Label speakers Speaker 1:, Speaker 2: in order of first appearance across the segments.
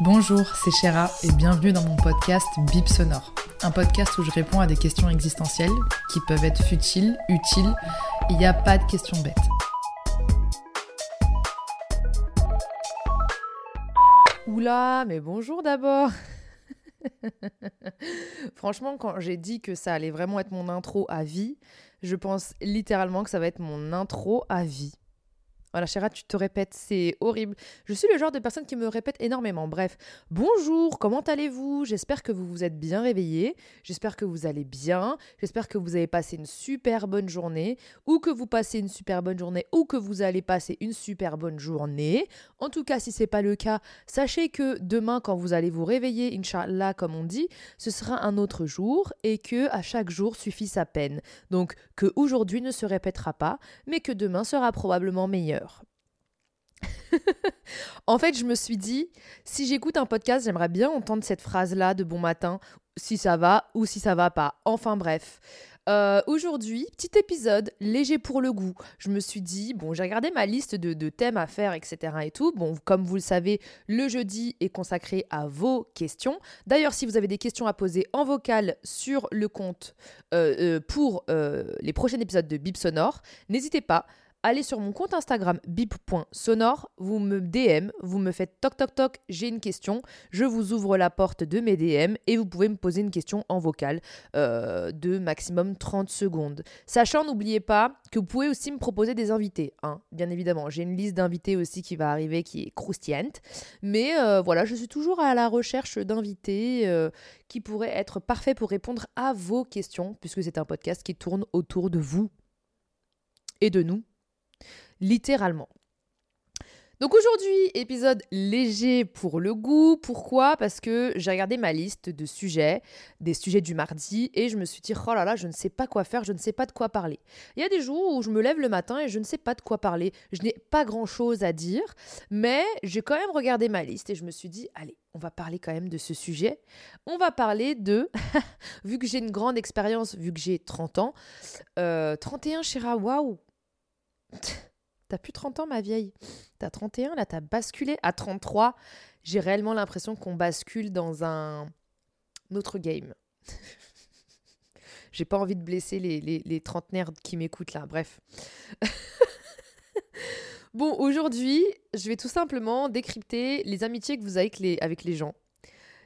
Speaker 1: Bonjour, c'est Chéra et bienvenue dans mon podcast Bip Sonore. Un podcast où je réponds à des questions existentielles qui peuvent être futiles, utiles. Il n'y a pas de questions bêtes. Oula, mais bonjour d'abord Franchement, quand j'ai dit que ça allait vraiment être mon intro à vie, je pense littéralement que ça va être mon intro à vie. Voilà, Chéra, tu te répètes, c'est horrible. Je suis le genre de personne qui me répète énormément. Bref, bonjour, comment allez-vous? J'espère que vous vous êtes bien réveillés. J'espère que vous allez bien. J'espère que vous avez passé une super bonne journée. Ou que vous passez une super bonne journée. Ou que vous allez passer une super bonne journée. En tout cas, si ce n'est pas le cas, sachez que demain, quand vous allez vous réveiller, Inch'Allah, comme on dit, ce sera un autre jour. Et que à chaque jour suffit sa peine. Donc, que aujourd'hui ne se répétera pas, mais que demain sera probablement meilleur. en fait, je me suis dit, si j'écoute un podcast, j'aimerais bien entendre cette phrase-là de bon matin, si ça va ou si ça va pas. Enfin bref. Euh, Aujourd'hui, petit épisode léger pour le goût. Je me suis dit, bon, j'ai regardé ma liste de, de, thèmes à faire, etc. et tout. Bon, comme vous le savez, le jeudi est consacré à vos questions. D'ailleurs, si vous avez des questions à poser en vocal sur le compte euh, euh, pour les prochains épisodes de Bip Sonore, n'hésitez pas allez sur mon compte Instagram bip.sonore, vous me DM, vous me faites toc toc toc, j'ai une question, je vous ouvre la porte de mes DM et vous pouvez me poser une question en vocal euh, de maximum 30 secondes. Sachant, n'oubliez pas que vous pouvez aussi me proposer des invités, hein, bien évidemment. J'ai une liste d'invités aussi qui va arriver qui est croustillante, mais euh, voilà, je suis toujours à la recherche d'invités euh, qui pourraient être parfaits pour répondre à vos questions, puisque c'est un podcast qui tourne autour de vous et de nous littéralement. Donc aujourd'hui, épisode léger pour le goût. Pourquoi? Parce que j'ai regardé ma liste de sujets, des sujets du mardi, et je me suis dit, oh là là, je ne sais pas quoi faire, je ne sais pas de quoi parler. Il y a des jours où je me lève le matin et je ne sais pas de quoi parler. Je n'ai pas grand-chose à dire, mais j'ai quand même regardé ma liste et je me suis dit, allez, on va parler quand même de ce sujet. On va parler de, vu que j'ai une grande expérience, vu que j'ai 30 ans, euh, 31 Chéra, waouh T'as plus 30 ans, ma vieille. T'as 31, là, t'as basculé. À 33, j'ai réellement l'impression qu'on bascule dans un autre game. j'ai pas envie de blesser les, trentenaires qui m'écoutent là. Bref. bon, aujourd'hui, je vais tout simplement décrypter les amitiés que vous avez avec les, avec les gens.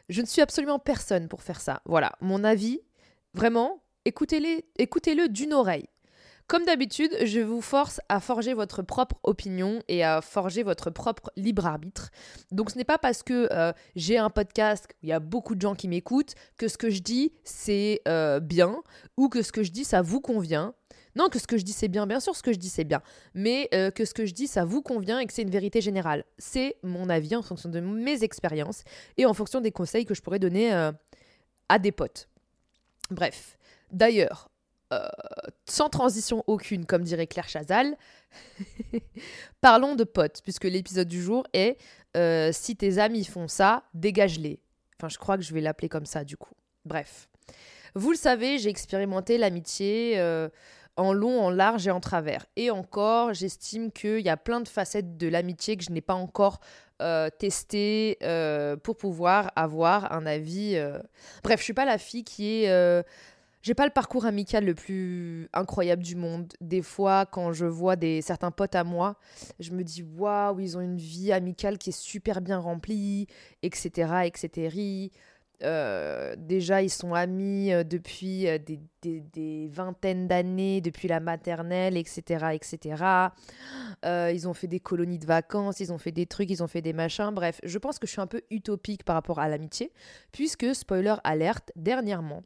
Speaker 1: Je ne suis absolument personne pour faire ça. Voilà, mon avis, vraiment, écoutez-le écoutez d'une oreille. Comme d'habitude, je vous force à forger votre propre opinion et à forger votre propre libre arbitre. Donc ce n'est pas parce que euh, j'ai un podcast où il y a beaucoup de gens qui m'écoutent que ce que je dis c'est euh, bien ou que ce que je dis ça vous convient. Non, que ce que je dis c'est bien, bien sûr ce que je dis c'est bien, mais euh, que ce que je dis ça vous convient et que c'est une vérité générale. C'est mon avis en fonction de mes expériences et en fonction des conseils que je pourrais donner à des potes. Bref, d'ailleurs, euh, sans transition aucune, comme dirait Claire Chazal, parlons de potes, puisque l'épisode du jour est euh, Si tes amis font ça, dégage-les. Enfin, je crois que je vais l'appeler comme ça, du coup. Bref. Vous le savez, j'ai expérimenté l'amitié euh, en long, en large et en travers. Et encore, j'estime qu'il y a plein de facettes de l'amitié que je n'ai pas encore testé pour pouvoir avoir un avis. Bref, je suis pas la fille qui est j'ai pas le parcours amical le plus incroyable du monde. Des fois, quand je vois des, certains potes à moi, je me dis waouh, ils ont une vie amicale qui est super bien remplie, etc. etc. Euh, déjà, ils sont amis euh, depuis euh, des, des, vingtaines d'années, depuis la maternelle, etc. etc. ils ont fait des colonies de vacances, ils ont fait des trucs, ils ont fait des machins. Bref, je pense que je suis un peu utopique par rapport à l'amitié, puisque, spoiler alerte, dernièrement,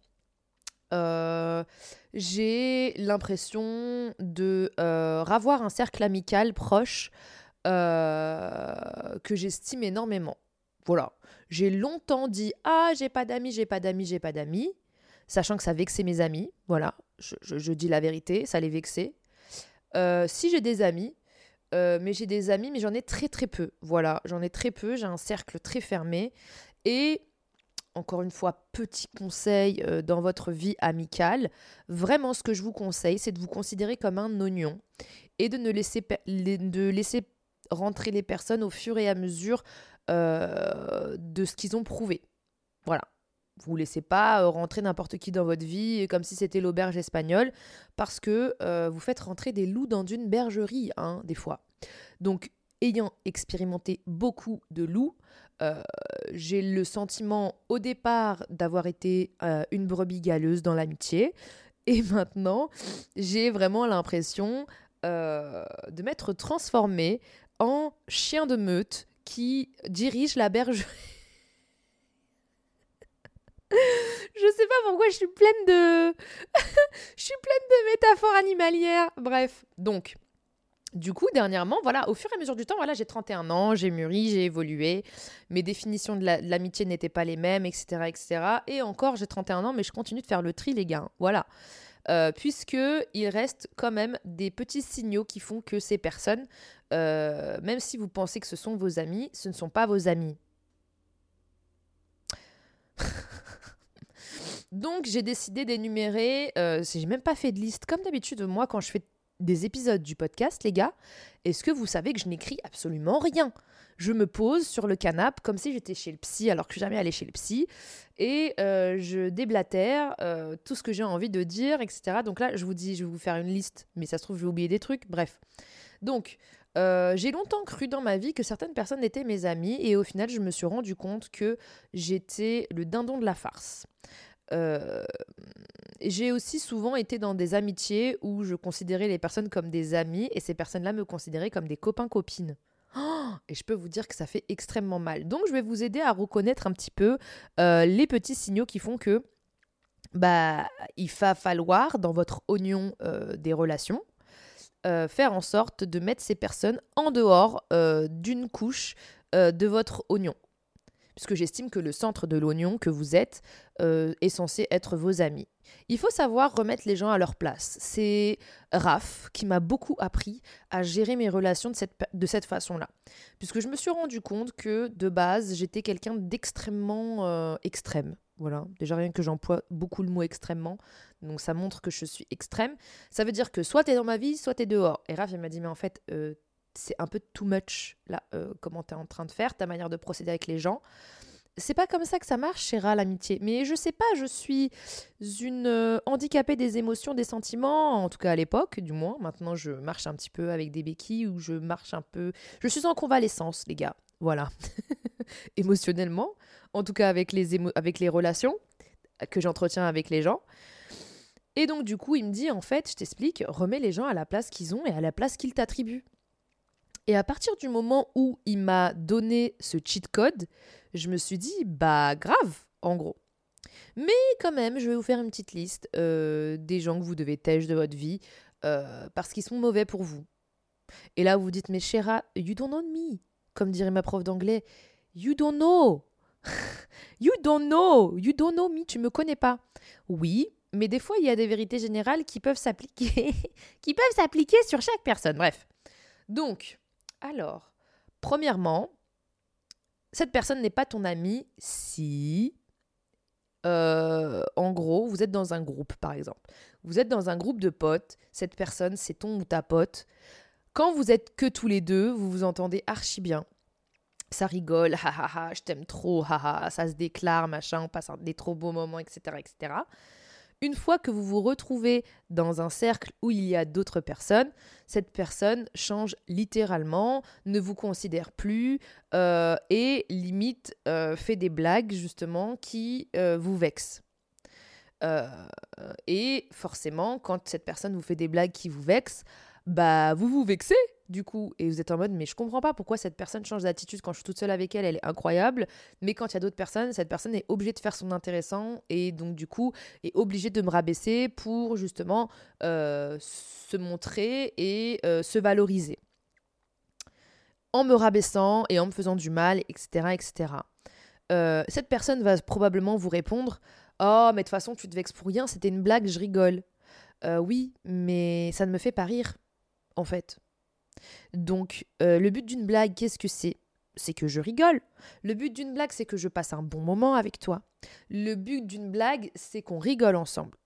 Speaker 1: Euh, j'ai l'impression de euh, ravoir un cercle amical proche euh, que j'estime énormément. Voilà. J'ai longtemps dit Ah, j'ai pas d'amis, j'ai pas d'amis, j'ai pas d'amis, sachant que ça vexait mes amis. Voilà, je, je dis la vérité, ça les vexait. si j'ai des amis, mais j'ai des amis, mais j'en ai très très peu. Voilà, j'en ai très peu, j'ai un cercle très fermé. Et encore une fois, petit conseil euh, dans votre vie amicale, vraiment ce que je vous conseille, c'est de vous considérer comme un oignon et de ne laisser, de laisser rentrer les personnes au fur et à mesure euh, de ce qu'ils ont prouvé. Voilà. Vous ne laissez pas euh, rentrer n'importe qui dans votre vie comme si c'était l'auberge espagnole, parce que vous faites rentrer des loups dans une bergerie, hein, des fois. Donc, ayant expérimenté beaucoup de loups, euh, j'ai le sentiment au départ d'avoir été euh, une brebis galeuse dans l'amitié. Et maintenant, j'ai vraiment l'impression euh, de m'être transformée en chien de meute qui dirige la bergerie. je sais pas pourquoi je suis pleine de. je suis pleine de métaphores animalières. Bref, donc, du coup, dernièrement, voilà, au fur et à mesure du temps, voilà, j'ai 31 ans, j'ai mûri, j'ai évolué, mes définitions de l'amitié n'étaient pas les mêmes, etc., etc. Et encore, j'ai 31 ans, mais je continue de faire le tri, les gars. Voilà. Euh, puisque il reste quand même des petits signaux qui font que ces personnes, euh, même si vous pensez que ce sont vos amis, ce ne sont pas vos amis. Donc j'ai décidé d'énumérer, euh, j'ai même pas fait de liste, comme d'habitude moi quand je fais des épisodes du podcast, les gars, est-ce que vous savez que je n'écris absolument rien? Je me pose sur le canapé comme si j'étais chez le psy, alors que je suis jamais allée chez le psy, et euh, je déblatère euh, tout ce que j'ai envie de dire, etc. Donc là, je vous dis, je vais vous faire une liste, mais ça se trouve, je vais oublier des trucs, bref. Donc, euh, j'ai longtemps cru dans ma vie que certaines personnes étaient mes amies, et au final, je me suis rendu compte que j'étais le dindon de la farce. Euh, j'ai aussi souvent été dans des amitiés où je considérais les personnes comme des amis et ces personnes-là me considéraient comme des copains-copines. Oh, et je peux vous dire que ça fait extrêmement mal. Donc je vais vous aider à reconnaître un petit peu euh, les petits signaux qui font que bah il va falloir dans votre oignon euh, des relations faire en sorte de mettre ces personnes en dehors d'une couche de votre oignon puisque j'estime que le centre de l'oignon que vous êtes euh, est censé être vos amis. Il faut savoir remettre les gens à leur place. C'est Raph qui m'a beaucoup appris à gérer mes relations de cette, de cette façon-là. Puisque je me suis rendu compte que de base, j'étais quelqu'un d'extrêmement euh, extrême. Voilà, déjà rien que j'emploie beaucoup le mot extrêmement, donc ça montre que je suis extrême. Ça veut dire que soit t'es dans ma vie, soit t'es dehors. Et Raph, il m'a dit, mais en fait, euh, c'est un peu too much, là, euh, comment tu es en train de faire, ta manière de procéder avec les gens. C'est pas comme ça que ça marche, Chéra, l'amitié. Mais je sais pas, je suis une euh, handicapée des émotions, des sentiments, en tout cas à l'époque, du moins. Maintenant, je marche un petit peu avec des béquilles ou je marche un peu. Je suis en convalescence, les gars. Voilà. Émotionnellement, en tout cas avec les, avec les relations que j'entretiens avec les gens. Et donc, du coup, il me dit, en fait, je t'explique, remets les gens à la place qu'ils ont et à la place qu'ils t'attribuent. Et à partir du moment où il m'a donné ce cheat code, je me suis dit, bah grave, en gros. Mais quand même, je vais vous faire une petite liste euh, des gens que vous devez têche de votre vie euh, parce qu'ils sont mauvais pour vous. Et là, vous vous dites, mais chéra, you don't know me. Comme dirait ma prof d'anglais, you don't know. you don't know. You don't know me. Tu me connais pas. Oui, mais des fois, il y a des vérités générales qui peuvent s'appliquer, qui peuvent s'appliquer sur chaque personne. Bref. Donc, alors, premièrement, cette personne n'est pas ton ami si, euh, en gros, vous êtes dans un groupe, par exemple. Vous êtes dans un groupe de potes, cette personne, c'est ton ou ta pote. Quand vous êtes que tous les deux, vous vous entendez archi bien. Ça rigole, ha je t'aime trop, ha, ça se déclare, machin, on passe des trop beaux moments, etc., etc. Une fois que vous vous retrouvez dans un cercle où il y a d'autres personnes, cette personne change littéralement, ne vous considère plus euh, et limite euh, fait des blagues justement qui euh, vous vexent. et forcément, quand cette personne vous fait des blagues qui vous vexent, bah vous vous vexez du coup, et vous êtes en mode, mais je comprends pas pourquoi cette personne change d'attitude quand je suis toute seule avec elle, elle est incroyable, mais quand il y a d'autres personnes, cette personne est obligée de faire son intéressant et donc du coup est obligée de me rabaisser pour justement euh, se montrer et euh, se valoriser. En me rabaissant et en me faisant du mal, etc. etc. Euh, cette personne va probablement vous répondre Oh, mais de toute façon, tu te vexes pour rien, c'était une blague, je rigole. oui, mais ça ne me fait pas rire, en fait. Donc, euh, le but d'une blague, qu'est-ce que c'est? C'est que je rigole. Le but d'une blague, c'est que je passe un bon moment avec toi. Le but d'une blague, c'est qu'on rigole ensemble.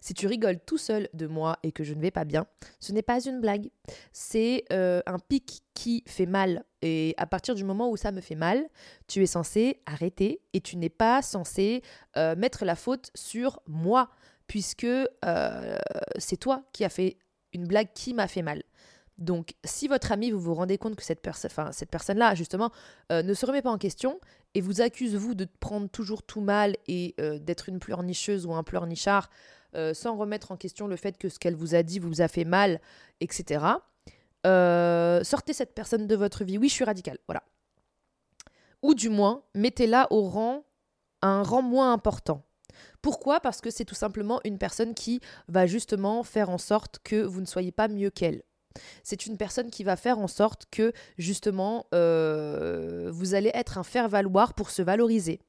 Speaker 1: Si tu rigoles tout seul de moi et que je ne vais pas bien, ce n'est pas une blague. C'est euh, un pic qui fait mal. Et à partir du moment où ça me fait mal, tu es censé arrêter et tu n'es pas censé euh, mettre la faute sur moi, puisque c'est toi qui as fait une blague qui m'a fait mal. Donc, si votre ami, vous vous rendez compte que cette, cette personne-là, justement, euh, ne se remet pas en question et vous accuse, vous, de prendre toujours tout mal et euh, d'être une pleurnicheuse ou un pleurnichard, euh, sans remettre en question le fait que ce qu'elle vous a dit vous a fait mal, etc., sortez cette personne de votre vie. Oui, je suis radicale, voilà. Ou du moins, mettez-la au rang, à un rang moins important. Pourquoi? Parce que c'est tout simplement une personne qui va justement faire en sorte que vous ne soyez pas mieux qu'elle. C'est une personne qui va faire en sorte que justement euh, vous allez être un faire-valoir pour se valoriser.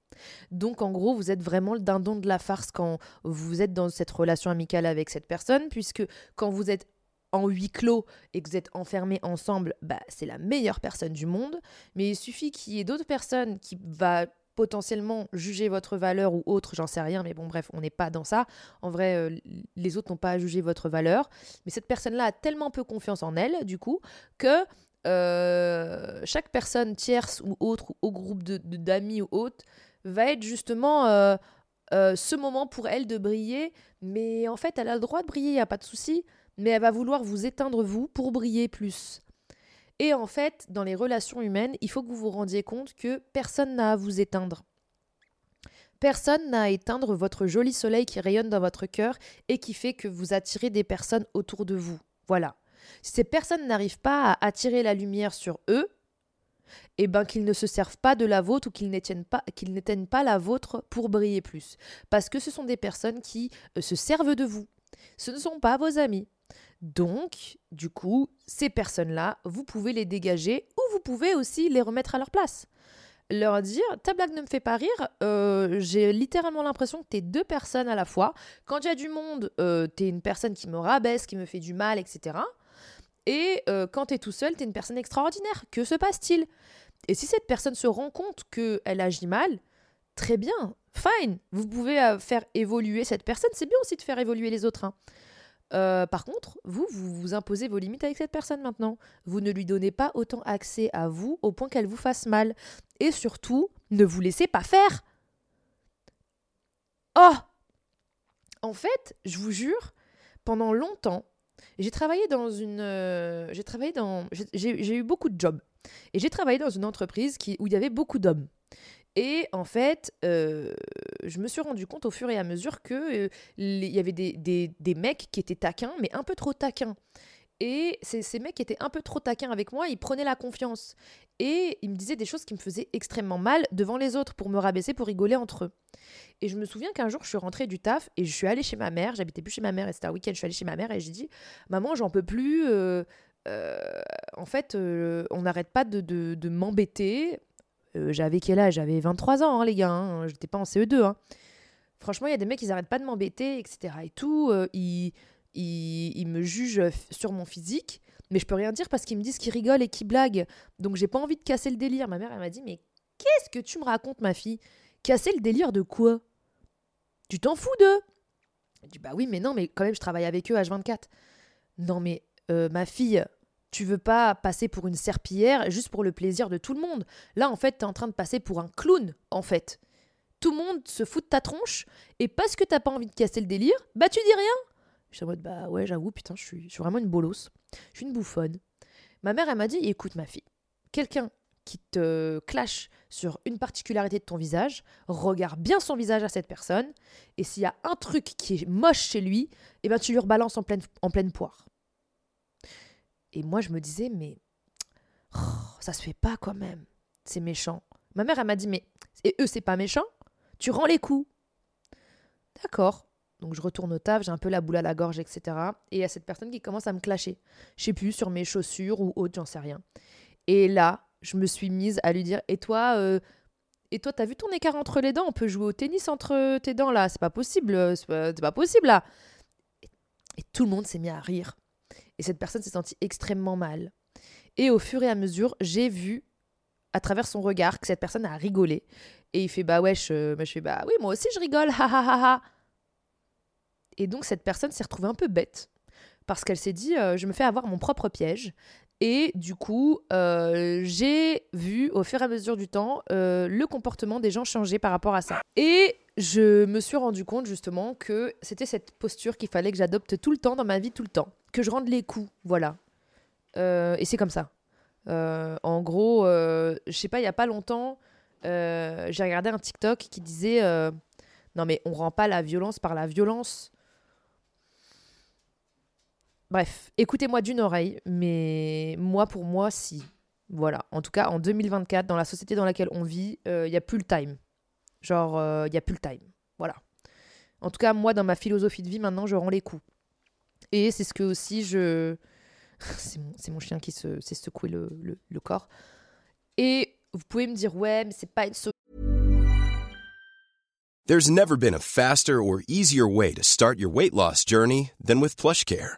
Speaker 1: Donc en gros, vous êtes vraiment le dindon de la farce quand vous êtes dans cette relation amicale avec cette personne, puisque quand vous êtes en huis clos et que vous êtes enfermés ensemble, bah, c'est la meilleure personne du monde. Mais il suffit qu'il y ait d'autres personnes qui va potentiellement juger votre valeur ou autre, j'en sais rien, mais bon, bref, on n'est pas dans ça. En vrai, euh, les autres n'ont pas à juger votre valeur. Mais cette personne-là a tellement peu confiance en elle, du coup, que euh, chaque personne tierce ou autre, ou au groupe d'amis de, ou autres, va être justement euh, ce moment pour elle de briller. Mais en fait, elle a le droit de briller, il n'y a pas de souci. Mais elle va vouloir vous éteindre, vous, pour briller plus. Et en fait, dans les relations humaines, il faut que vous vous rendiez compte que personne n'a à vous éteindre. Personne n'a à éteindre votre joli soleil qui rayonne dans votre cœur et qui fait que vous attirez des personnes autour de vous. Voilà. Si ces personnes n'arrivent pas à attirer la lumière sur eux, eh ben qu'ils ne se servent pas de la vôtre ou qu'ils n'éteignent pas, qu'ils n'éteignent pas la vôtre pour briller plus. Parce que ce sont des personnes qui euh, se servent de vous. Ce ne sont pas vos amis. Donc, du coup, ces personnes-là, vous pouvez les dégager ou vous pouvez aussi les remettre à leur place. Leur dire, ta blague ne me fait pas rire, euh, j'ai littéralement l'impression que tu es deux personnes à la fois. Quand il y a du monde, euh, tu es une personne qui me rabaisse, qui me fait du mal, etc. Et euh, quand tu es tout seul, tu es une personne extraordinaire. Que se passe-t-il? Et si cette personne se rend compte qu'elle agit mal, très bien, fine. Vous pouvez faire évoluer cette personne. C'est bien aussi de faire évoluer les autres. Hein. Euh, par contre, vous, vous imposez vos limites avec cette personne maintenant. Vous ne lui donnez pas autant accès à vous au point qu'elle vous fasse mal. Et surtout, ne vous laissez pas faire. Oh En fait, je vous jure, pendant longtemps, j'ai travaillé dans une... Euh, j'ai travaillé dans... J'ai eu beaucoup de jobs. Et j'ai travaillé dans une entreprise où il y avait beaucoup d'hommes. Et en fait, euh, je me suis rendu compte au fur et à mesure que euh, il y avait des, des, mecs qui étaient taquins, mais un peu trop taquins. Et ces, ces mecs étaient un peu trop taquins avec moi, ils prenaient la confiance. Et ils me disaient des choses qui me faisaient extrêmement mal devant les autres pour me rabaisser, pour rigoler entre eux. Et je me souviens qu'un jour, je suis rentrée du taf et je suis allée chez ma mère. J'habitais plus chez ma mère et c'était un week-end. Je suis allée chez ma mère et j'ai dit Maman, j'en peux plus. Euh, en fait, on n'arrête pas de, de m'embêter. Euh, j'avais quel âge? J'avais 23 ans, hein, les gars. Hein. J'étais pas en CE2. Hein. Franchement, il y a des mecs, ils arrêtent pas de m'embêter, etc. Et tout. Euh, ils, me jugent sur mon physique. Mais je peux rien dire parce qu'ils me disent qu'ils rigolent et qu'ils blaguent. Donc j'ai pas envie de casser le délire. Ma mère, elle m'a dit Mais qu'est-ce que tu me racontes, ma fille? Casser le délire de quoi? Tu t'en fous d'eux? Je dis Bah oui, mais non, mais quand même, je travaille avec eux H24. Non, mais euh, ma fille, tu veux pas passer pour une serpillière juste pour le plaisir de tout le monde. Là, en fait, tu es en train de passer pour un clown, en fait. Tout le monde se fout de ta tronche, et parce que t'as pas envie de casser le délire, bah tu dis rien. Je suis en mode, bah ouais, j'avoue, putain, je suis, je suis vraiment une bolosse. Je suis une bouffonne. Ma mère, elle m'a dit, écoute ma fille, quelqu'un qui te clash sur une particularité de ton visage, regarde bien son visage à cette personne, et s'il y a un truc qui est moche chez lui, eh ben tu lui rebalances en pleine, en pleine poire. Et moi, je me disais, mais ça se fait pas quand même. C'est méchant. Ma mère, elle m'a dit, mais et eux, c'est pas méchant Tu rends les coups. D'accord. Donc je retourne au taf, j'ai un peu la boule à la gorge, etc. Et il y a cette personne qui commence à me clasher. Je sais plus, sur mes chaussures ou autre, j'en sais rien. Et là, je me suis mise à lui dire Et toi, euh, et toi, t'as vu ton écart entre les dents? On peut jouer au tennis entre tes dents là C'est pas possible, c'est pas, pas, possible là. Et, tout le monde s'est mis à rire. Et cette personne s'est sentie extrêmement mal. Et au fur et à mesure, j'ai vu à travers son regard que cette personne a rigolé. Et il fait Bah wesh, euh, je fais Bah oui, moi aussi je rigole, ha ha ha ha. Et donc cette personne s'est retrouvée un peu bête parce qu'elle s'est dit euh, je me fais avoir mon propre piège. Et du coup, euh, j'ai vu au fur et à mesure du temps euh, le comportement des gens changer par rapport à ça. Et je me suis rendu compte justement que c'était cette posture qu'il fallait que j'adopte tout le temps dans ma vie, tout le temps. Que je rende les coups, voilà. et c'est comme ça. en gros, je sais pas, il y a pas longtemps, j'ai regardé un TikTok qui disait Non mais on rend pas la violence par la violence. Bref, écoutez-moi d'une oreille, mais moi pour moi, si. Voilà. En tout cas, en 2024, dans la société dans laquelle on vit, il euh, n'y a plus le time. Genre, il euh, n'y a plus le time. Voilà. En tout cas, moi, dans ma philosophie de vie, maintenant, je rends les coups. Et c'est ce que aussi je. c'est mon, mon, chien qui se, s'est secoué le, le, le, corps. Et vous pouvez me dire, ouais, mais c'est pas une
Speaker 2: There's never been a faster or easier way to start your weight loss journey than with PlushCare.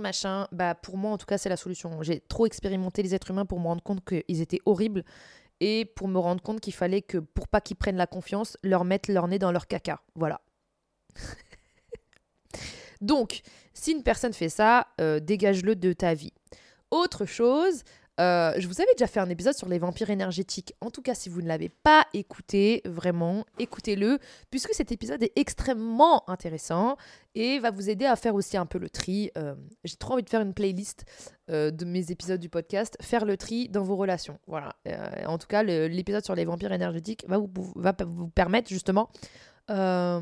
Speaker 1: Machin, bah pour moi en tout cas c'est la solution. J'ai trop expérimenté les êtres humains pour me rendre compte qu'ils étaient horribles et pour me rendre compte qu'il fallait que pour pas qu'ils prennent la confiance, leur mettre leur nez dans leur caca. Voilà. Donc, si une personne fait ça, euh, dégage-le de ta vie. Autre chose, euh, je vous avais déjà fait un épisode sur les vampires énergétiques. En tout cas, si vous ne l'avez pas écouté, vraiment, écoutez-le, puisque cet épisode est extrêmement intéressant et va vous aider à faire aussi un peu le tri. Euh, j'ai trop envie de faire une playlist euh, de mes épisodes du podcast, faire le tri dans vos relations. Voilà. en tout cas, l'épisode sur les vampires énergétiques va vous, va vous permettre justement de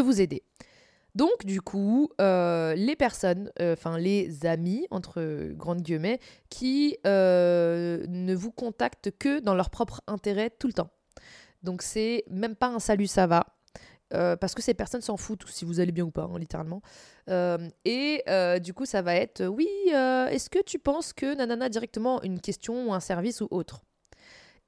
Speaker 1: vous aider. Donc, du coup, euh, les personnes, euh, enfin les amis, entre grandes guillemets, qui euh, ne vous contactent que dans leur propre intérêt tout le temps. Donc, c'est même pas un salut, ça va. parce que ces personnes s'en foutent si vous allez bien ou pas, hein, littéralement. et du coup, ça va être oui, est-ce que tu penses que nanana directement une question ou un service ou autre?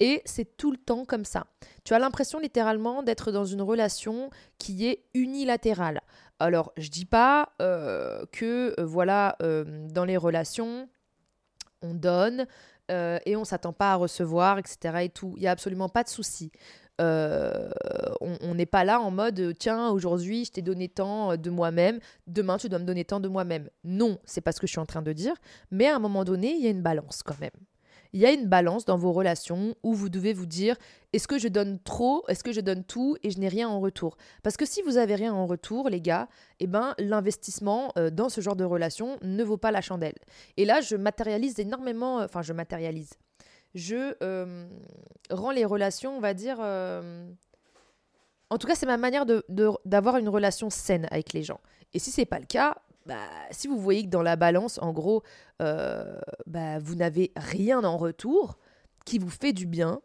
Speaker 1: Et c'est tout le temps comme ça. Tu as l'impression littéralement d'être dans une relation qui est unilatérale. Alors, je dis pas euh, que, euh, voilà, euh, dans les relations, on donne et on s'attend pas à recevoir, etc. et tout. Il y a absolument pas de souci. on n'est pas là en mode tiens aujourd'hui je t'ai donné tant de moi-même demain tu dois me donner tant de moi-même non c'est pas ce que je suis en train de dire mais à un moment donné il y a une balance quand même il y a une balance dans vos relations où vous devez vous dire est-ce que je donne trop, est-ce que je donne tout et je n'ai rien en retour? Parce que si vous avez rien en retour, les gars, eh ben l'investissement euh, dans ce genre de relation ne vaut pas la chandelle. Et là, je matérialise énormément, euh, enfin je matérialise. Je euh, rends les relations, on va dire en tout cas, c'est ma manière d'avoir de, une relation saine avec les gens. Et si c'est pas le cas, bah, si vous voyez que dans la balance, en gros, euh, bah, vous n'avez rien en retour qui vous fait du bien,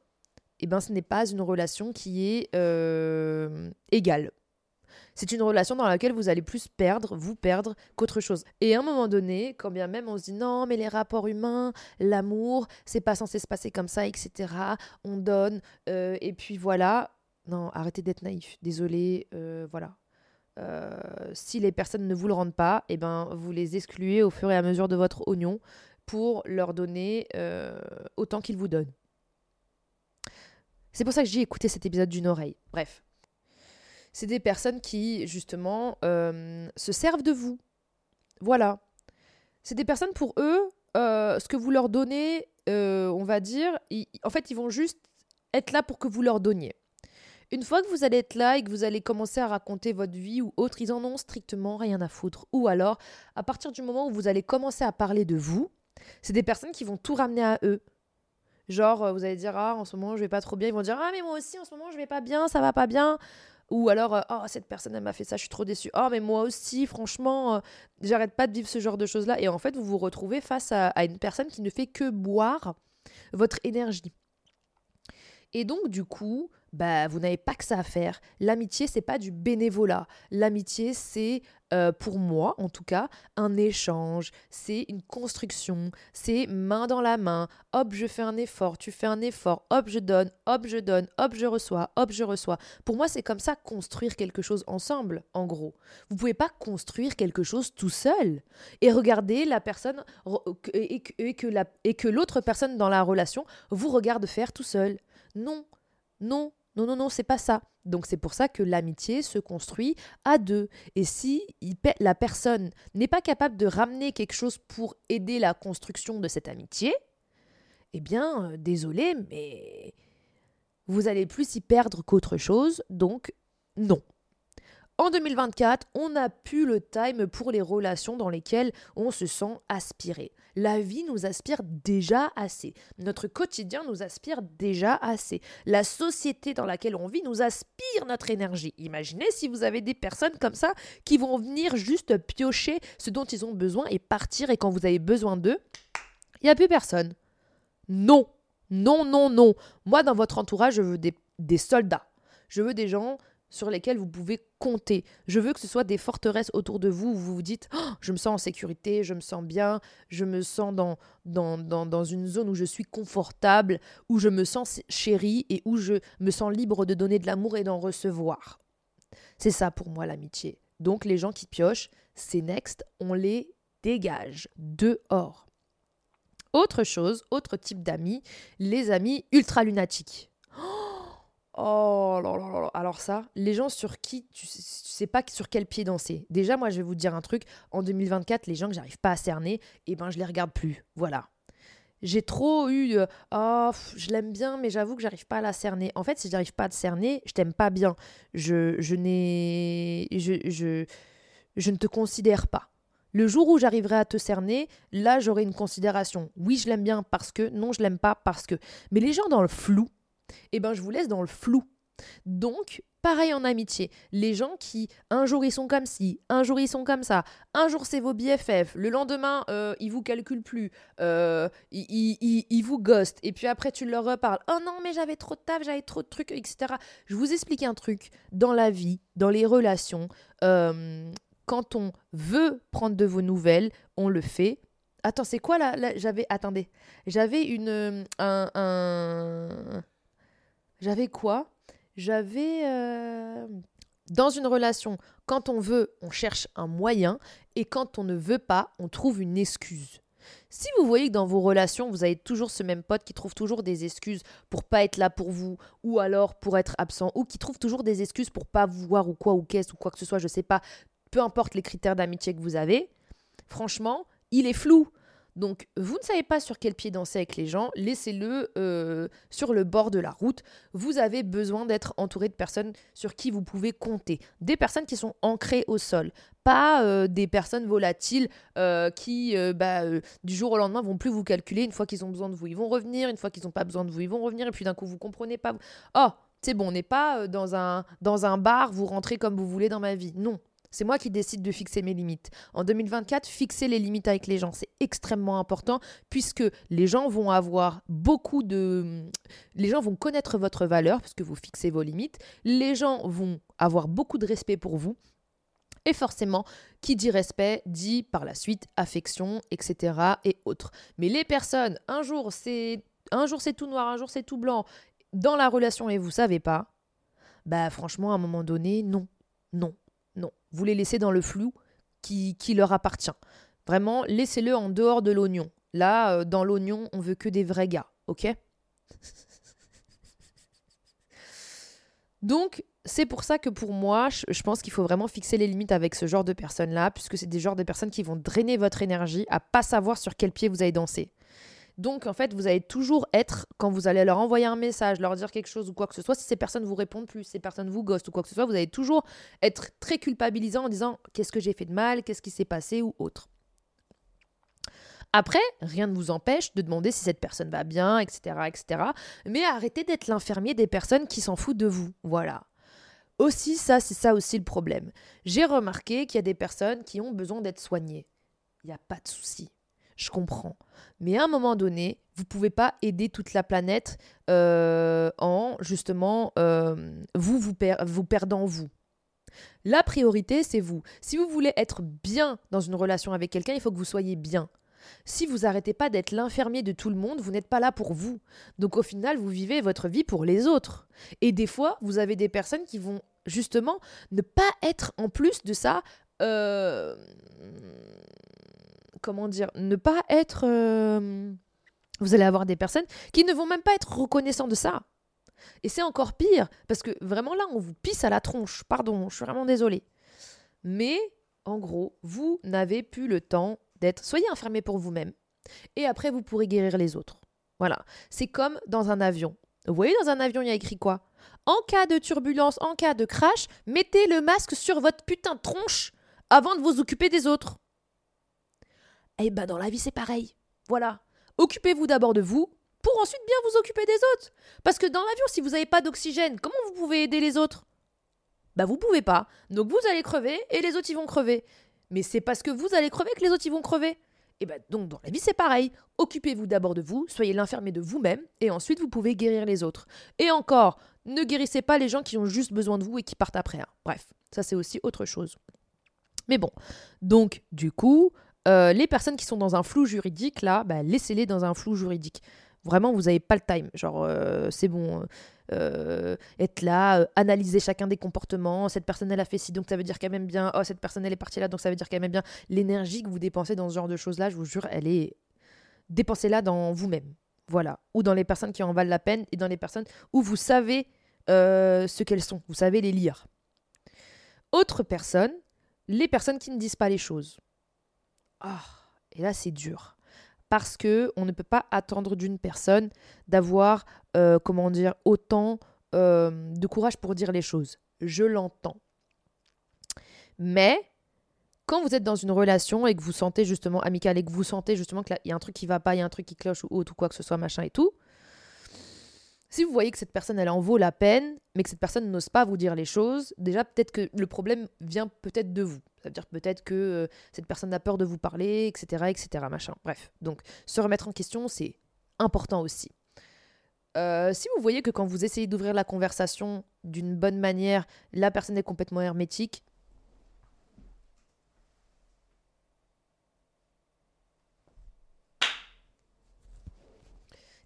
Speaker 1: eh ben ce n'est pas une relation qui est euh, égale. C'est une relation dans laquelle vous allez plus perdre, vous perdre, qu'autre chose. Et à un moment donné, quand bien même on se dit non, mais les rapports humains, l'amour, c'est pas censé se passer comme ça, etc. On donne, euh, et puis voilà. Non, arrêtez d'être naïf. Désolé, voilà. Euh, si les personnes ne vous le rendent pas, eh ben, vous les excluez au fur et à mesure de votre oignon pour leur donner euh, autant qu'ils vous donnent. C'est pour ça que j'ai écouté cet épisode d'une oreille. Bref. C'est des personnes qui, justement, euh, se servent de vous. Voilà. C'est des personnes pour eux, ce que vous leur donnez, on va dire, en fait, ils vont juste être là pour que vous leur donniez. Une fois que vous allez être là et que vous allez commencer à raconter votre vie ou autre, ils en ont strictement rien à foutre. Ou alors, à partir du moment où vous allez commencer à parler de vous, c'est des personnes qui vont tout ramener à eux. Genre, euh, vous allez dire, ah, en ce moment, je vais pas trop bien. Ils vont dire, ah, mais moi aussi, en ce moment, je vais pas bien, ça va pas bien. Ou alors, euh, oh, cette personne, elle m'a fait ça, je suis trop déçue. Oh, mais moi aussi, franchement, euh, j'arrête pas de vivre ce genre de choses-là. Et en fait, vous vous retrouvez face à, à une personne qui ne fait que boire votre énergie. Et donc, du coup, bah, vous n'avez pas que ça à faire. L'amitié, c'est pas du bénévolat. L'amitié, c'est, euh, pour moi en tout cas, un échange. C'est une construction. C'est main dans la main. Hop, je fais un effort, tu fais un effort. Hop, je donne. Hop, je donne. Hop, je reçois. Hop, je reçois. Pour moi, c'est comme ça construire quelque chose ensemble, en gros. Vous pouvez pas construire quelque chose tout seul et regarder la personne et, que, et que l'autre personne dans la relation vous regarde faire tout seul. Non, non, non, non, non, c'est pas ça. Donc c'est pour ça que l'amitié se construit à deux. Et si la personne n'est pas capable de ramener quelque chose pour aider la construction de cette amitié, eh bien, euh, désolé, mais vous allez plus y perdre qu'autre chose. Donc non. En 2024, on n'a plus le time pour les relations dans lesquelles on se sent aspiré. La vie nous aspire déjà assez. Notre quotidien nous aspire déjà assez. La société dans laquelle on vit nous aspire notre énergie. Imaginez si vous avez des personnes comme ça qui vont venir juste piocher ce dont ils ont besoin et partir et quand vous avez besoin d'eux, il n'y a plus personne. Non, non, non, non. Moi, dans votre entourage, je veux des, des soldats. Je veux des gens sur lesquels vous pouvez compter. Je veux que ce soit des forteresses autour de vous où vous vous dites oh, je me sens en sécurité, je me sens bien, je me sens dans, dans, dans, dans, une zone où je suis confortable, où je me sens chérie et où je me sens libre de donner de l'amour et d'en recevoir. C'est ça pour moi l'amitié. Donc les gens qui piochent, c'est next, on les dégage dehors. Autre chose, autre type d'amis, les amis ultra lunatiques. Oh là là là Alors ça, les gens sur qui tu sais, sais pas sur quel pied danser. Déjà, moi, je vais vous dire un truc. En 2024, les gens que j'arrive pas à cerner, eh ben, je les regarde plus. Voilà. J'ai trop eu oh, je l'aime bien, mais j'avoue que j'arrive pas à la cerner. En fait, si j'arrive pas à te cerner, je t'aime pas bien. Je, je n'ai. Je, je, je ne te considère pas. Le jour où j'arriverai à te cerner, là, j'aurai une considération. Oui, je l'aime bien parce que, non, je l'aime pas parce que. Mais les gens dans le flou, eh ben je vous laisse dans le flou. Donc, pareil en amitié. Les gens qui, un jour ils sont comme ci, un jour ils sont comme ça, un jour c'est vos BFF, le lendemain euh, ils vous calculent plus, euh, ils, vous ghostent, et puis après tu leur reparles. Oh non, mais j'avais trop de taf, j'avais trop de trucs, etc. Je vous explique un truc. Dans la vie, dans les relations, euh, quand on veut prendre de vos nouvelles, on le fait. Attends, c'est quoi là, J'avais. Attendez. J'avais une. un j'avais quoi? J'avais... Euh, dans une relation, quand on veut, on cherche un moyen, et quand on ne veut pas, on trouve une excuse. Si vous voyez que dans vos relations, vous avez toujours ce même pote qui trouve toujours des excuses pour pas être là pour vous, ou alors pour être absent, ou qui trouve toujours des excuses pour pas vous voir, ou quoi, ou qu'est-ce, ou quoi que ce soit, je sais pas, peu importe les critères d'amitié que vous avez, franchement, il est flou. Donc, vous ne savez pas sur quel pied danser avec les gens, laissez-le euh, sur le bord de la route. Vous avez besoin d'être entouré de personnes sur qui vous pouvez compter. Des personnes qui sont ancrées au sol, pas euh, des personnes volatiles euh, qui, bah, du jour au lendemain, vont plus vous calculer. Une fois qu'ils ont besoin de vous, ils vont revenir. Une fois qu'ils n'ont pas besoin de vous, ils vont revenir. Et puis d'un coup, vous comprenez pas. Oh, c'est bon, on n'est pas dans un, dans un bar, vous rentrez comme vous voulez dans ma vie. Non, c'est moi qui décide de fixer mes limites. En 2024, fixer les limites avec les gens, c'est extrêmement important puisque les gens vont avoir beaucoup de... Les gens vont connaître votre valeur puisque vous fixez vos limites. Les gens vont avoir beaucoup de respect pour vous. Et forcément, qui dit respect dit par la suite affection, etc. et autres. Mais les personnes, un jour c'est tout noir, un jour c'est tout blanc, dans la relation et vous savez pas, bah franchement à un moment donné, non, non, vous les laissez dans le flou qui, qui leur appartient. Vraiment, laissez-le en dehors de l'oignon. Là, euh, dans l'oignon, on veut que des vrais gars, ok Donc, c'est pour ça que pour moi, je, pense qu'il faut vraiment fixer les limites avec ce genre de personnes-là, puisque c'est des genres de personnes qui vont drainer votre énergie à pas savoir sur quel pied vous allez danser. Donc en fait, vous allez toujours être, quand vous allez leur envoyer un message, leur dire quelque chose ou quoi que ce soit, si ces personnes vous répondent plus, ces personnes vous ghostent ou quoi que ce soit, vous allez toujours être très culpabilisant en disant qu'est-ce que j'ai fait de mal, qu'est-ce qui s'est passé ou autre. Après, rien ne vous empêche de demander si cette personne va bien, etc. etc. Mais arrêtez d'être l'infirmier des personnes qui s'en foutent de vous. Voilà. Aussi, ça, c'est ça aussi le problème. J'ai remarqué qu'il y a des personnes qui ont besoin d'être soignées. Il n'y a pas de souci. Je comprends. Mais à un moment donné, vous ne pouvez pas aider toute la planète euh, en justement euh, vous, vous, vous perdant vous. La priorité, c'est vous. Si vous voulez être bien dans une relation avec quelqu'un, il faut que vous soyez bien. Si vous arrêtez pas d'être l'infirmier de tout le monde, vous n'êtes pas là pour vous. Donc au final, vous vivez votre vie pour les autres. Et des fois, vous avez des personnes qui vont justement ne pas être en plus de ça. Euh, comment dire Ne pas être. Euh, vous allez avoir des personnes qui ne vont même pas être reconnaissants de ça. Et c'est encore pire, parce que vraiment là, on vous pisse à la tronche. Pardon, je suis vraiment désolée. Mais en gros, vous n'avez plus le temps d'être, soyez enfermé pour vous-même. Et après, vous pourrez guérir les autres. Voilà. C'est comme dans un avion. Vous voyez, dans un avion, il y a écrit quoi? En cas de turbulence, en cas de crash, mettez le masque sur votre putain de tronche avant de vous occuper des autres. Eh ben, dans la vie, c'est pareil. Voilà. Occupez-vous d'abord de vous pour ensuite bien vous occuper des autres. Parce que dans l'avion, si vous n'avez pas d'oxygène, comment vous pouvez aider les autres? Bah, vous pouvez pas. Donc, vous allez crever et les autres, ils vont crever. Mais c'est parce que vous allez crever que les autres ils vont crever. Et eh bien donc dans la vie c'est pareil. Occupez-vous d'abord de vous, soyez l'infirmier de vous-même, et ensuite vous pouvez guérir les autres. Et encore, ne guérissez pas les gens qui ont juste besoin de vous et qui partent après. Hein. Bref, ça c'est aussi autre chose. Mais bon, donc du coup, euh, les personnes qui sont dans un flou juridique, là, bah, laissez-les dans un flou juridique. Vraiment, vous n'avez pas le time. Genre, euh, c'est bon. Euh, être là, analyser chacun des comportements. Cette personne, elle a fait ci, donc ça veut dire qu'elle m'aime bien. Oh, cette personne, elle est partie là, donc ça veut dire qu'elle m'aime bien. L'énergie que vous dépensez dans ce genre de choses-là, je vous jure, elle est. Dépensez-la dans vous-même. Voilà. Ou dans les personnes qui en valent la peine et dans les personnes où vous savez ce qu'elles sont. Vous savez les lire. Autre personne, les personnes qui ne disent pas les choses. Ah, et là, c'est dur parce que on ne peut pas attendre d'une personne d'avoir, euh, comment dire, autant euh, de courage pour dire les choses. Je l'entends. Mais quand vous êtes dans une relation et que vous sentez justement amicale et que vous sentez justement qu'il y a un truc qui va pas, il y a un truc qui cloche ou autre ou quoi que ce soit, machin et tout, si vous voyez que cette personne, elle en vaut la peine, mais que cette personne n'ose pas vous dire les choses, déjà peut-être que le problème vient peut-être de vous. Ça veut dire peut-être que euh, cette personne a peur de vous parler, etc., etc., machin. Bref, donc se remettre en question, c'est important aussi. Euh, si vous voyez que quand vous essayez d'ouvrir la conversation d'une bonne manière, la personne est complètement hermétique,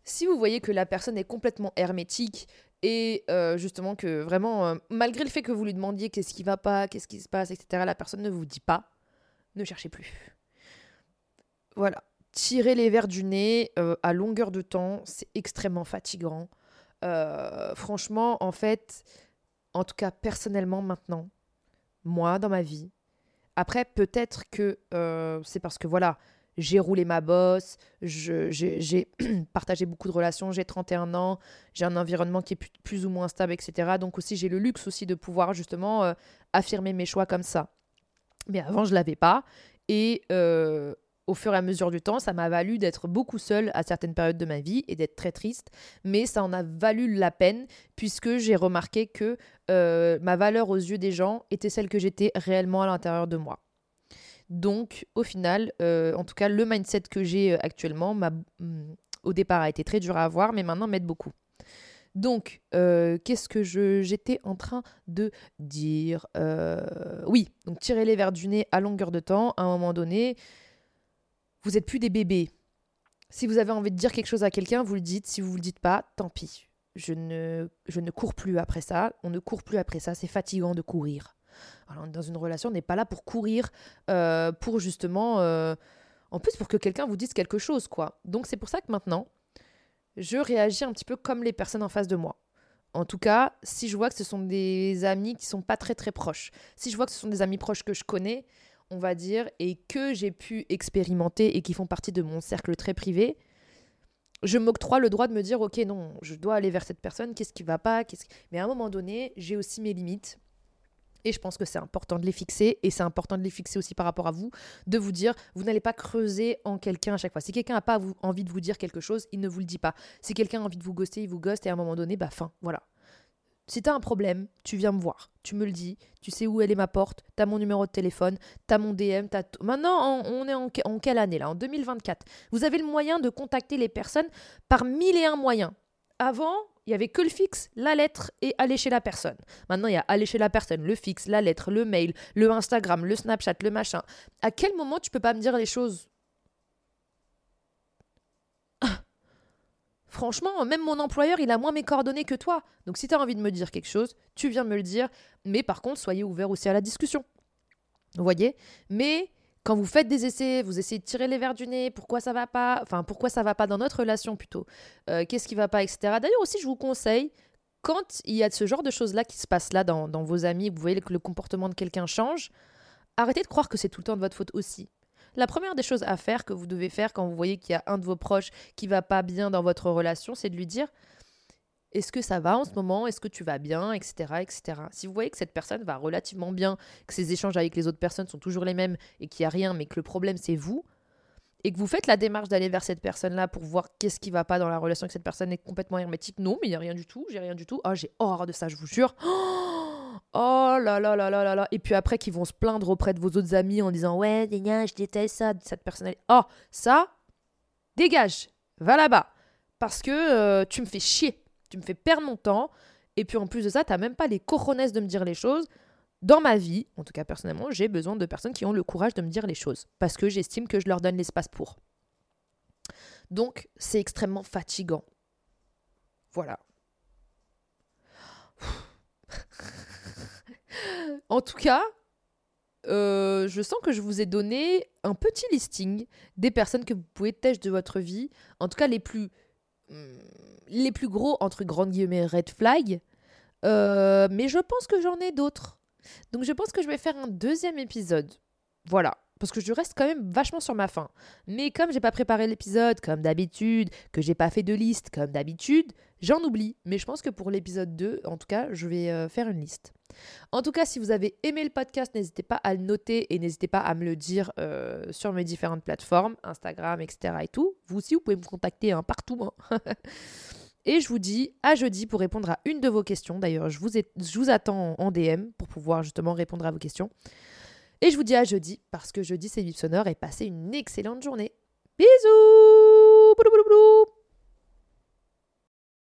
Speaker 1: si vous voyez que la personne est complètement hermétique et euh, justement que vraiment, euh, malgré le fait que vous lui demandiez qu'est-ce qui va pas, qu'est-ce qui se passe, etc., la personne ne vous dit pas, ne cherchez plus. Voilà. Tirer les verres du nez euh, à longueur de temps, c'est extrêmement fatigant. franchement, en fait, en tout cas personnellement maintenant, moi dans ma vie, après peut-être que c'est parce que voilà, j'ai roulé ma bosse, j'ai partagé beaucoup de relations, j'ai 31 ans, j'ai un environnement qui est plus, ou moins stable, etc. Donc aussi j'ai le luxe aussi de pouvoir justement euh, affirmer mes choix comme ça. Mais avant je l'avais pas et euh, au fur et à mesure du temps, ça m'a valu d'être beaucoup seule à certaines périodes de ma vie et d'être très triste, mais ça en a valu la peine puisque j'ai remarqué que euh, ma valeur aux yeux des gens était celle que j'étais réellement à l'intérieur de moi. Donc, au final, euh, en tout cas, le mindset que j'ai euh, actuellement, mm, au départ, a été très dur à avoir, mais maintenant m'aide beaucoup. Donc, euh, qu'est-ce que j'étais en train de dire Oui, donc tirer les verres du nez à longueur de temps, à un moment donné, vous n'êtes plus des bébés. Si vous avez envie de dire quelque chose à quelqu'un, vous le dites. Si vous ne le dites pas, tant pis. Je ne, je ne cours plus après ça. On ne court plus après ça. C'est fatigant de courir dans une relation, on n'est pas là pour courir, euh, pour justement. Euh, en plus, pour que quelqu'un vous dise quelque chose, quoi. Donc, c'est pour ça que maintenant, je réagis un petit peu comme les personnes en face de moi. En tout cas, si je vois que ce sont des amis qui sont pas très très proches, si je vois que ce sont des amis proches que je connais, on va dire, et que j'ai pu expérimenter et qui font partie de mon cercle très privé, je m'octroie le droit de me dire, ok, non, je dois aller vers cette personne, qu'est-ce qui va pas, mais à un moment donné, j'ai aussi mes limites. Et je pense que c'est important de les fixer, et c'est important de les fixer aussi par rapport à vous, de vous dire, vous n'allez pas creuser en quelqu'un à chaque fois. Si quelqu'un n'a pas envie de vous dire quelque chose, il ne vous le dit pas. Si quelqu'un a envie de vous ghoster, il vous ghoste, et à un moment donné, bah fin, voilà. Si t'as un problème, tu viens me voir, tu me le dis, tu sais où elle est ma porte, t'as mon numéro de téléphone, t'as mon DM, t'as Maintenant, on est en quelle année là? En 2024. Vous avez le moyen de contacter les personnes par mille et un moyens. Avant, il y avait que le fixe, la lettre et aller chez la personne. Maintenant, il y a aller chez la personne, le fixe, la lettre, le mail, le Instagram, le Snapchat, le machin. À quel moment tu peux pas me dire les choses? Franchement, même mon employeur, il a moins mes coordonnées que toi. Donc si tu as envie de me dire quelque chose, tu viens me le dire. Mais par contre, soyez ouvert aussi à la discussion. Vous voyez? Mais quand vous faites des essais, vous essayez de tirer les verres du nez, pourquoi ça va pas Enfin, pourquoi ça va pas dans notre relation plutôt euh, Qu'est-ce qui va pas, etc. D'ailleurs aussi, je vous conseille, quand il y a ce genre de choses-là qui se passent là dans, dans vos amis, vous voyez que le comportement de quelqu'un change, arrêtez de croire que c'est tout le temps de votre faute aussi. La première des choses à faire que vous devez faire quand vous voyez qu'il y a un de vos proches qui va pas bien dans votre relation, c'est de lui dire est-ce que ça va en ce moment? Est-ce que tu vas bien? Etc., etc. Si vous voyez que cette personne va relativement bien, que ses échanges avec les autres personnes sont toujours les mêmes et qu'il n'y a rien, mais que le problème c'est vous, et que vous faites la démarche d'aller vers cette personne-là pour voir qu'est-ce qui va pas dans la relation avec cette personne est complètement hermétique, non, mais il n'y a rien du tout, j'ai rien du tout. oh, j'ai horreur de ça, je vous jure. Oh là là là là là là. Et puis après, qu'ils vont se plaindre auprès de vos autres amis en disant Ouais, je déteste ça, cette personnalité. Oh, ça, dégage, va là-bas. Parce que euh, tu me fais chier tu me fais perdre mon temps. Et puis en plus de ça, tu n'as même pas les cojones de me dire les choses. Dans ma vie, en tout cas personnellement, j'ai besoin de personnes qui ont le courage de me dire les choses. Parce que j'estime que je leur donne l'espace pour. Donc, c'est extrêmement fatigant. Voilà. en tout cas, euh, je sens que je vous ai donné un petit listing des personnes que vous pouvez têcher de votre vie. En tout cas, les plus les plus gros, entre grandes guillemets, red flag. Euh, mais je pense que j'en ai d'autres. Donc je pense que je vais faire un deuxième épisode. Voilà. Parce que je reste quand même vachement sur ma faim. Mais comme j'ai pas préparé l'épisode comme d'habitude, que j'ai pas fait de liste comme d'habitude, j'en oublie. Mais je pense que pour l'épisode 2, en tout cas, je vais euh, faire une liste. En tout cas, si vous avez aimé le podcast, n'hésitez pas à le noter et n'hésitez pas à me le dire euh, sur mes différentes plateformes, Instagram, etc. et. Vous aussi, vous pouvez me contacter hein, partout. Hein. Et je vous dis à jeudi pour répondre à une de vos questions. D'ailleurs, je vous, je vous attends en DM pour pouvoir justement répondre à vos questions. Et je vous dis à jeudi parce que jeudi c'est Vip Sonore et passez une excellente journée. Bisous